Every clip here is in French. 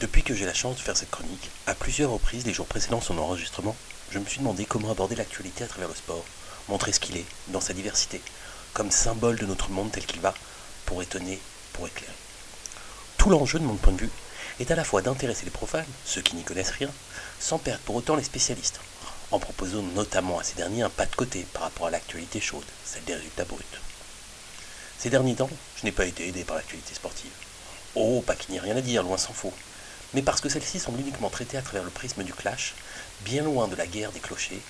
Depuis que j'ai la chance de faire cette chronique, à plusieurs reprises les jours précédant son enregistrement, je me suis demandé comment aborder l'actualité à travers le sport, montrer ce qu'il est, dans sa diversité, comme symbole de notre monde tel qu'il va, pour étonner, pour éclairer. Tout l'enjeu de mon point de vue est à la fois d'intéresser les profanes, ceux qui n'y connaissent rien, sans perdre pour autant les spécialistes, en proposant notamment à ces derniers un pas de côté par rapport à l'actualité chaude, celle des résultats bruts. Ces derniers temps, je n'ai pas été aidé par l'actualité sportive. Oh, pas qu'il n'y ait rien à dire, loin s'en faut. Mais parce que celles-ci sont uniquement traitées à travers le prisme du clash, bien loin de la guerre des clochers,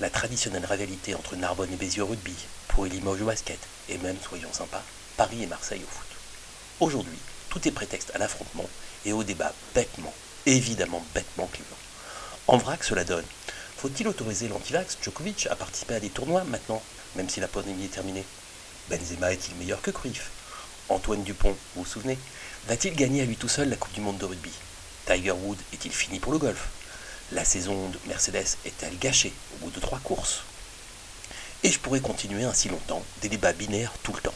la traditionnelle rivalité entre Narbonne et Bézieux au rugby, pour Limoges au basket, et même, soyons sympas, Paris et Marseille au foot. Aujourd'hui, tout est prétexte à l'affrontement et au débat bêtement, évidemment bêtement clivant. En vrac, cela donne. Faut-il autoriser l'antivax Djokovic à participer à des tournois maintenant, même si la pandémie est terminée? Benzema est-il meilleur que Cruyff? Antoine Dupont, vous vous souvenez? Va-t-il gagner à lui tout seul la Coupe du Monde de rugby? Tiger Wood est-il fini pour le golf? La saison de Mercedes est-elle gâchée au bout de trois courses? Et je pourrais continuer ainsi longtemps, des débats binaires tout le temps.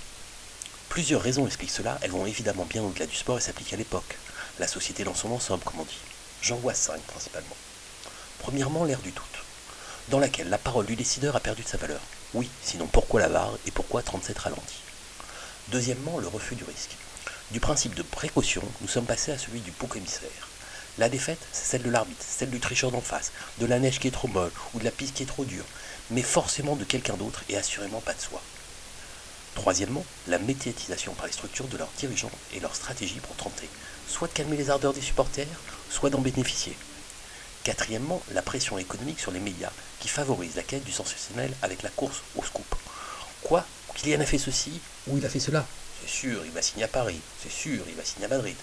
Plusieurs raisons expliquent cela, elles vont évidemment bien au-delà du sport et s'appliquent à l'époque, la société dans son ensemble, comme on dit. J'en vois cinq principalement. Premièrement, l'ère du doute, dans laquelle la parole du décideur a perdu de sa valeur. Oui, sinon pourquoi la VAR et pourquoi 37 ralentis? Deuxièmement, le refus du risque. Du principe de précaution, nous sommes passés à celui du bouc émissaire. La défaite, c'est celle de l'arbitre, celle du tricheur d'en face, de la neige qui est trop molle ou de la piste qui est trop dure, mais forcément de quelqu'un d'autre et assurément pas de soi. Troisièmement, la médiatisation par les structures de leurs dirigeants et leur stratégie pour tenter soit de calmer les ardeurs des supporters, soit d'en bénéficier. Quatrièmement, la pression économique sur les médias qui favorise la quête du sensationnel avec la course au scoop. Quoi Kylian a fait ceci ou il a fait cela C'est sûr, il va signer à Paris. C'est sûr, il va signer à Madrid.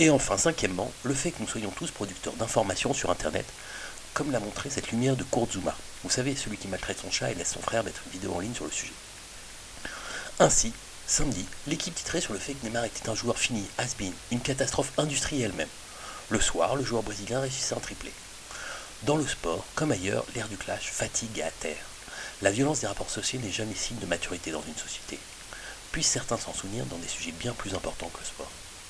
Et enfin, cinquièmement, le fait que nous soyons tous producteurs d'informations sur Internet, comme l'a montré cette lumière de Kurzuma. Vous savez, celui qui maltraite son chat et laisse son frère mettre une vidéo en ligne sur le sujet. Ainsi, samedi, l'équipe titrait sur le fait que Neymar était un joueur fini, has-been, une catastrophe industrielle même. Le soir, le joueur brésilien réussissait un triplé. Dans le sport, comme ailleurs, l'ère du clash fatigue et atterre. La violence des rapports sociaux n'est jamais signe de maturité dans une société. Puissent certains s'en souvenir dans des sujets bien plus importants que le sport.